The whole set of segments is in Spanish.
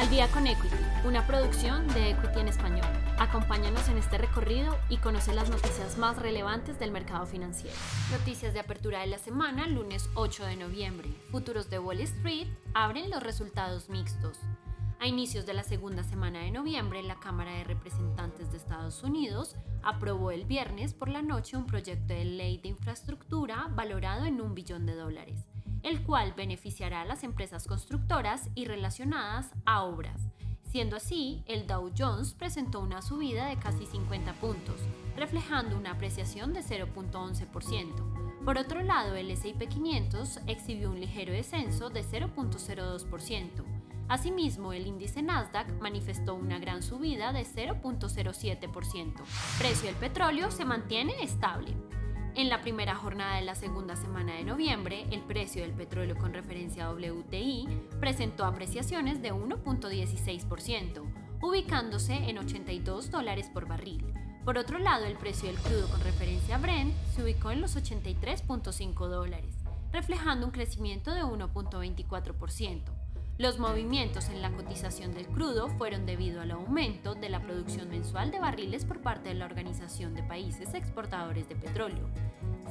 Al día con Equity, una producción de Equity en español. Acompáñanos en este recorrido y conoce las noticias más relevantes del mercado financiero. Noticias de apertura de la semana, lunes 8 de noviembre. Futuros de Wall Street abren los resultados mixtos. A inicios de la segunda semana de noviembre, la Cámara de Representantes de Estados Unidos aprobó el viernes por la noche un proyecto de ley de infraestructura valorado en un billón de dólares el cual beneficiará a las empresas constructoras y relacionadas a obras. Siendo así, el Dow Jones presentó una subida de casi 50 puntos, reflejando una apreciación de 0.11%. Por otro lado, el S&P 500 exhibió un ligero descenso de 0.02%. Asimismo, el índice Nasdaq manifestó una gran subida de 0.07%. Precio del petróleo se mantiene estable. En la primera jornada de la segunda semana de noviembre, el precio del petróleo con referencia WTI presentó apreciaciones de 1.16%, ubicándose en 82 dólares por barril. Por otro lado, el precio del crudo con referencia Brent se ubicó en los 83.5 dólares, reflejando un crecimiento de 1.24%. Los movimientos en la cotización del crudo fueron debido al aumento de la producción mensual de barriles por parte de la Organización de Países Exportadores de Petróleo.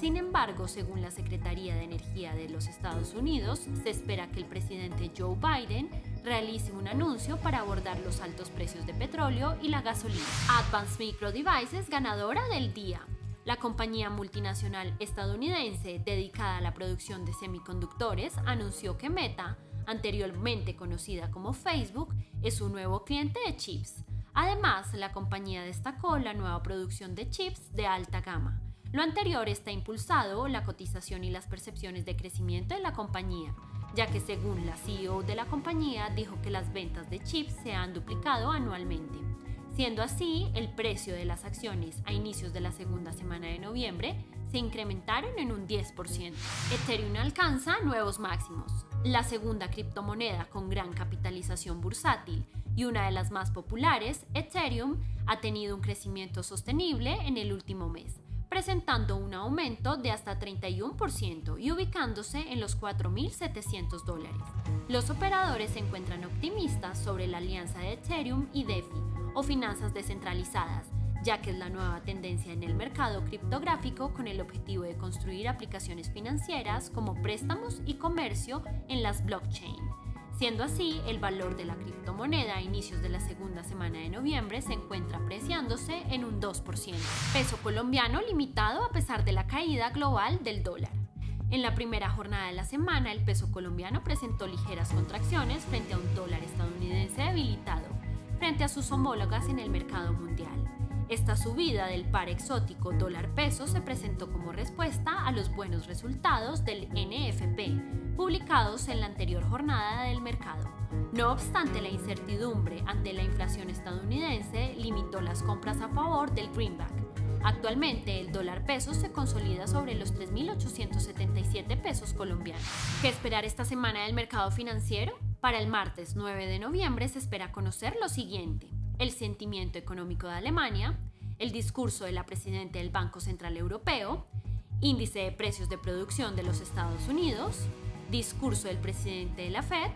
Sin embargo, según la Secretaría de Energía de los Estados Unidos, se espera que el presidente Joe Biden realice un anuncio para abordar los altos precios de petróleo y la gasolina. Advanced Micro Devices ganadora del día. La compañía multinacional estadounidense dedicada a la producción de semiconductores anunció que Meta anteriormente conocida como Facebook, es un nuevo cliente de chips. Además, la compañía destacó la nueva producción de chips de alta gama. Lo anterior está impulsado la cotización y las percepciones de crecimiento de la compañía, ya que según la CEO de la compañía dijo que las ventas de chips se han duplicado anualmente. Siendo así, el precio de las acciones a inicios de la segunda semana de noviembre se incrementaron en un 10%. Ethereum alcanza nuevos máximos la segunda criptomoneda con gran capitalización bursátil y una de las más populares, Ethereum, ha tenido un crecimiento sostenible en el último mes, presentando un aumento de hasta 31% y ubicándose en los 4.700 dólares. Los operadores se encuentran optimistas sobre la alianza de Ethereum y DeFi, o finanzas descentralizadas, ya que es la nueva tendencia en el mercado criptográfico con el objetivo de construir aplicaciones financieras como préstamos y comercio en las blockchain. Siendo así, el valor de la criptomoneda a inicios de la segunda semana de noviembre se encuentra apreciándose en un 2%. Peso colombiano limitado a pesar de la caída global del dólar. En la primera jornada de la semana, el peso colombiano presentó ligeras contracciones frente a un dólar estadounidense debilitado frente a sus homólogas en el mercado mundial. Esta subida del par exótico dólar-peso se presentó como respuesta a los buenos resultados del NFP, publicados en la anterior jornada del mercado. No obstante, la incertidumbre ante la inflación estadounidense limitó las compras a favor del greenback. Actualmente el dólar peso se consolida sobre los 3.877 pesos colombianos. ¿Qué esperar esta semana del mercado financiero? Para el martes 9 de noviembre se espera conocer lo siguiente el sentimiento económico de Alemania, el discurso de la presidenta del Banco Central Europeo, índice de precios de producción de los Estados Unidos, discurso del presidente de la Fed,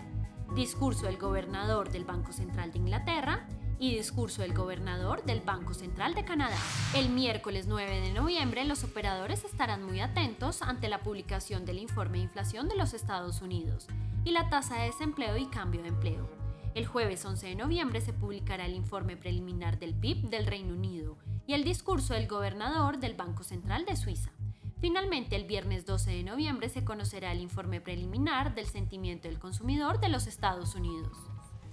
discurso del gobernador del Banco Central de Inglaterra y discurso del gobernador del Banco Central de Canadá. El miércoles 9 de noviembre los operadores estarán muy atentos ante la publicación del informe de inflación de los Estados Unidos y la tasa de desempleo y cambio de empleo. El jueves 11 de noviembre se publicará el informe preliminar del PIB del Reino Unido y el discurso del gobernador del Banco Central de Suiza. Finalmente, el viernes 12 de noviembre se conocerá el informe preliminar del sentimiento del consumidor de los Estados Unidos.